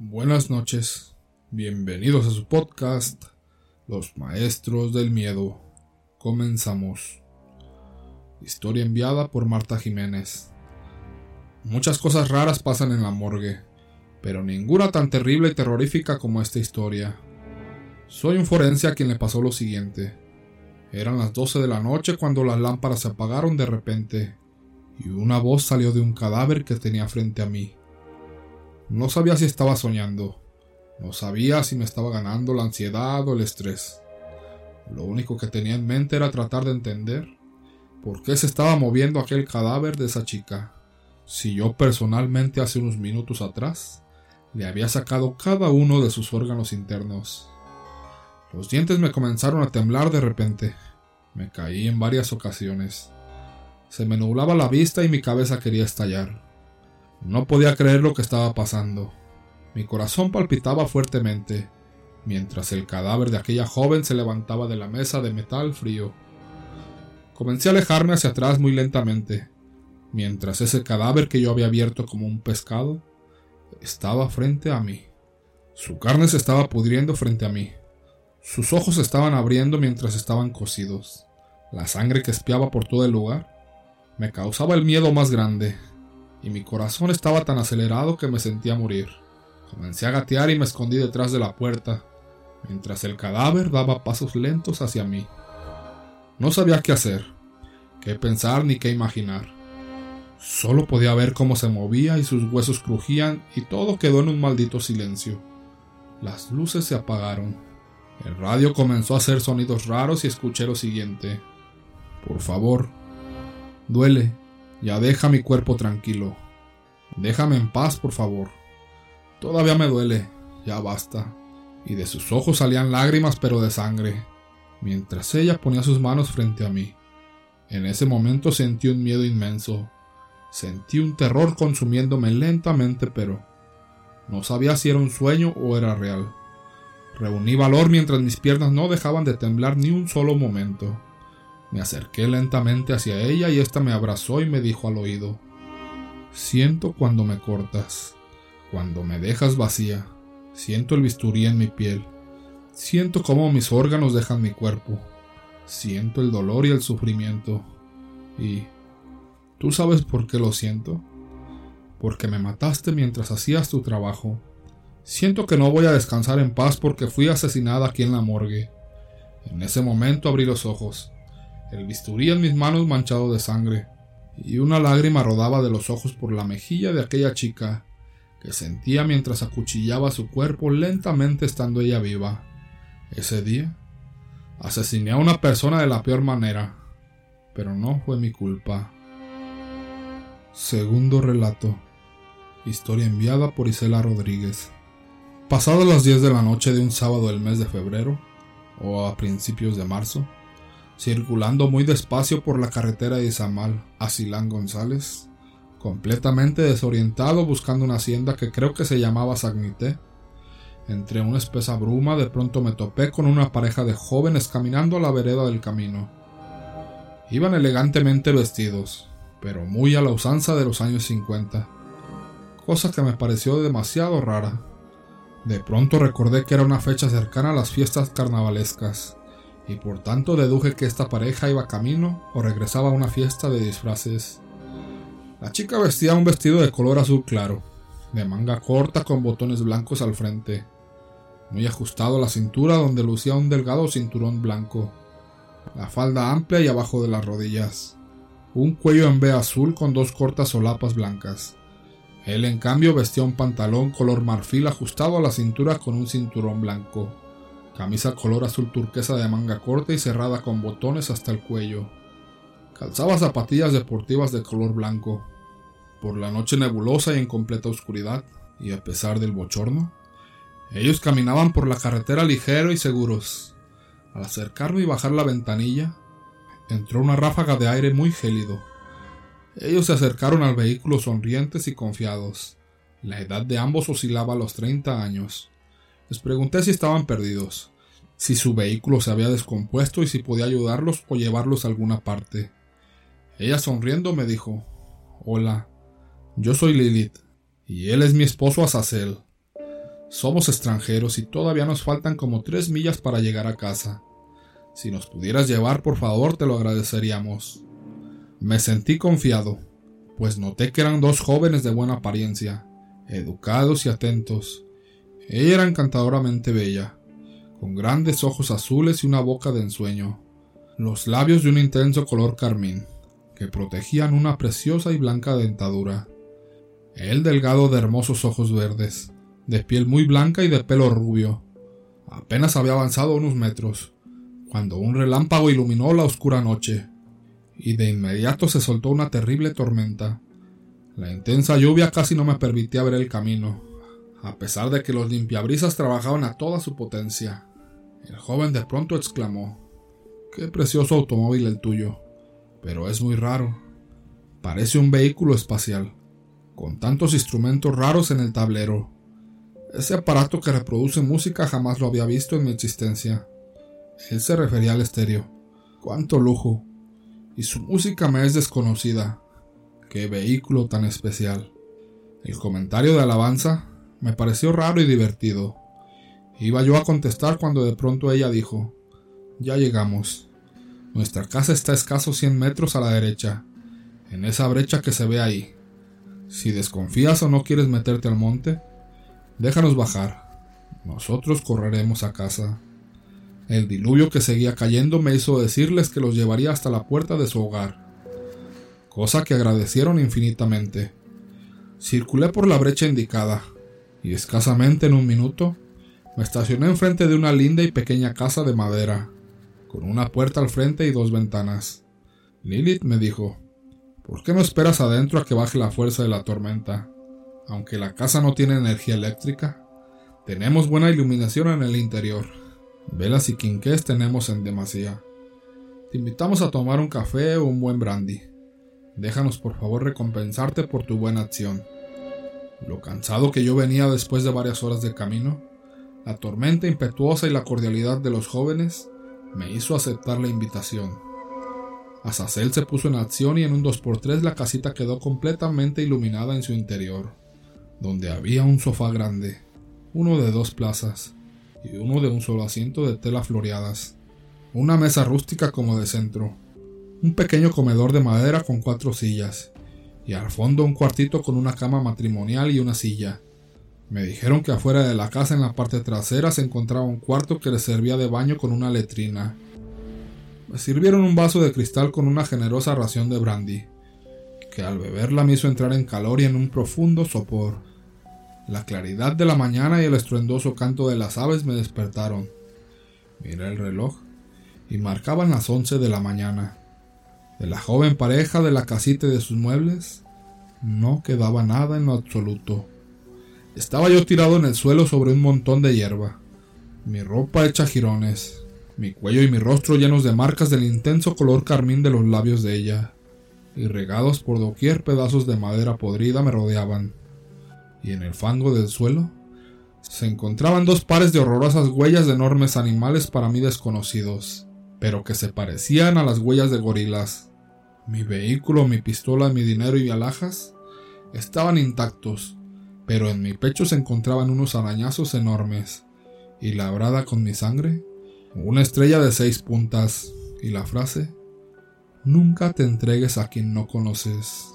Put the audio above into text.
Buenas noches, bienvenidos a su podcast, Los Maestros del Miedo. Comenzamos. Historia enviada por Marta Jiménez. Muchas cosas raras pasan en la morgue, pero ninguna tan terrible y terrorífica como esta historia. Soy un forense a quien le pasó lo siguiente. Eran las 12 de la noche cuando las lámparas se apagaron de repente y una voz salió de un cadáver que tenía frente a mí. No sabía si estaba soñando. No sabía si me estaba ganando la ansiedad o el estrés. Lo único que tenía en mente era tratar de entender por qué se estaba moviendo aquel cadáver de esa chica. Si yo personalmente hace unos minutos atrás le había sacado cada uno de sus órganos internos. Los dientes me comenzaron a temblar de repente. Me caí en varias ocasiones. Se me nublaba la vista y mi cabeza quería estallar. No podía creer lo que estaba pasando. Mi corazón palpitaba fuertemente, mientras el cadáver de aquella joven se levantaba de la mesa de metal frío. Comencé a alejarme hacia atrás muy lentamente, mientras ese cadáver que yo había abierto como un pescado estaba frente a mí. Su carne se estaba pudriendo frente a mí. Sus ojos se estaban abriendo mientras estaban cocidos. La sangre que espiaba por todo el lugar me causaba el miedo más grande y mi corazón estaba tan acelerado que me sentía morir. Comencé a gatear y me escondí detrás de la puerta, mientras el cadáver daba pasos lentos hacia mí. No sabía qué hacer, qué pensar ni qué imaginar. Solo podía ver cómo se movía y sus huesos crujían y todo quedó en un maldito silencio. Las luces se apagaron. El radio comenzó a hacer sonidos raros y escuché lo siguiente. Por favor, duele, ya deja mi cuerpo tranquilo. Déjame en paz, por favor. Todavía me duele, ya basta. Y de sus ojos salían lágrimas, pero de sangre, mientras ella ponía sus manos frente a mí. En ese momento sentí un miedo inmenso. Sentí un terror consumiéndome lentamente, pero no sabía si era un sueño o era real. Reuní valor mientras mis piernas no dejaban de temblar ni un solo momento. Me acerqué lentamente hacia ella y ésta me abrazó y me dijo al oído Siento cuando me cortas, cuando me dejas vacía, siento el bisturí en mi piel, siento cómo mis órganos dejan mi cuerpo, siento el dolor y el sufrimiento. Y... ¿Tú sabes por qué lo siento? Porque me mataste mientras hacías tu trabajo. Siento que no voy a descansar en paz porque fui asesinada aquí en la morgue. En ese momento abrí los ojos el bisturí en mis manos manchado de sangre, y una lágrima rodaba de los ojos por la mejilla de aquella chica, que sentía mientras acuchillaba su cuerpo lentamente estando ella viva. Ese día, asesiné a una persona de la peor manera, pero no fue mi culpa. Segundo relato. Historia enviada por Isela Rodríguez. Pasadas las 10 de la noche de un sábado del mes de febrero, o a principios de marzo, circulando muy despacio por la carretera de Izamal a Silán González, completamente desorientado buscando una hacienda que creo que se llamaba Sagnité. Entre una espesa bruma de pronto me topé con una pareja de jóvenes caminando a la vereda del camino. Iban elegantemente vestidos, pero muy a la usanza de los años 50, cosa que me pareció demasiado rara. De pronto recordé que era una fecha cercana a las fiestas carnavalescas, y por tanto deduje que esta pareja iba camino o regresaba a una fiesta de disfraces. La chica vestía un vestido de color azul claro, de manga corta con botones blancos al frente, muy ajustado a la cintura donde lucía un delgado cinturón blanco, la falda amplia y abajo de las rodillas, un cuello en B azul con dos cortas solapas blancas. Él en cambio vestía un pantalón color marfil ajustado a la cintura con un cinturón blanco camisa color azul turquesa de manga corta y cerrada con botones hasta el cuello. Calzaba zapatillas deportivas de color blanco. Por la noche nebulosa y en completa oscuridad, y a pesar del bochorno, ellos caminaban por la carretera ligero y seguros. Al acercarme y bajar la ventanilla, entró una ráfaga de aire muy gélido. Ellos se acercaron al vehículo sonrientes y confiados. La edad de ambos oscilaba a los treinta años. Les pregunté si estaban perdidos, si su vehículo se había descompuesto y si podía ayudarlos o llevarlos a alguna parte. Ella sonriendo me dijo Hola, yo soy Lilith, y él es mi esposo Azazel. Somos extranjeros y todavía nos faltan como tres millas para llegar a casa. Si nos pudieras llevar, por favor, te lo agradeceríamos. Me sentí confiado, pues noté que eran dos jóvenes de buena apariencia, educados y atentos. Ella era encantadoramente bella, con grandes ojos azules y una boca de ensueño, los labios de un intenso color carmín, que protegían una preciosa y blanca dentadura. Él delgado de hermosos ojos verdes, de piel muy blanca y de pelo rubio. Apenas había avanzado unos metros, cuando un relámpago iluminó la oscura noche, y de inmediato se soltó una terrible tormenta. La intensa lluvia casi no me permitía ver el camino, a pesar de que los limpiabrisas trabajaban a toda su potencia. El joven de pronto exclamó Qué precioso automóvil el tuyo, pero es muy raro. Parece un vehículo espacial, con tantos instrumentos raros en el tablero. Ese aparato que reproduce música jamás lo había visto en mi existencia. Él se refería al estéreo. ¡Cuánto lujo! Y su música me es desconocida. ¡Qué vehículo tan especial! El comentario de alabanza me pareció raro y divertido. Iba yo a contestar cuando de pronto ella dijo Ya llegamos. Nuestra casa está a escasos cien metros a la derecha, en esa brecha que se ve ahí. Si desconfías o no quieres meterte al monte, déjanos bajar. Nosotros correremos a casa. El diluvio que seguía cayendo me hizo decirles que los llevaría hasta la puerta de su hogar, cosa que agradecieron infinitamente. Circulé por la brecha indicada, y escasamente en un minuto me estacioné enfrente de una linda y pequeña casa de madera, con una puerta al frente y dos ventanas. Lilith me dijo, ¿por qué no esperas adentro a que baje la fuerza de la tormenta? Aunque la casa no tiene energía eléctrica, tenemos buena iluminación en el interior. Velas y quinqués tenemos en demasía. Te invitamos a tomar un café o un buen brandy. Déjanos por favor recompensarte por tu buena acción. Lo cansado que yo venía después de varias horas de camino, la tormenta impetuosa y la cordialidad de los jóvenes me hizo aceptar la invitación. Azazel se puso en acción y en un 2x3 la casita quedó completamente iluminada en su interior, donde había un sofá grande, uno de dos plazas, y uno de un solo asiento de tela floreadas, una mesa rústica como de centro, un pequeño comedor de madera con cuatro sillas, y al fondo un cuartito con una cama matrimonial y una silla. Me dijeron que afuera de la casa en la parte trasera se encontraba un cuarto que le servía de baño con una letrina. Me sirvieron un vaso de cristal con una generosa ración de brandy, que al beberla me hizo entrar en calor y en un profundo sopor. La claridad de la mañana y el estruendoso canto de las aves me despertaron. Miré el reloj y marcaban las once de la mañana. De la joven pareja de la casita y de sus muebles no quedaba nada en lo absoluto. Estaba yo tirado en el suelo sobre un montón de hierba, mi ropa hecha jirones, mi cuello y mi rostro llenos de marcas del intenso color carmín de los labios de ella, y regados por doquier pedazos de madera podrida me rodeaban. Y en el fango del suelo se encontraban dos pares de horrorosas huellas de enormes animales para mí desconocidos, pero que se parecían a las huellas de gorilas. Mi vehículo, mi pistola, mi dinero y alhajas estaban intactos, pero en mi pecho se encontraban unos arañazos enormes, y labrada con mi sangre, una estrella de seis puntas, y la frase Nunca te entregues a quien no conoces.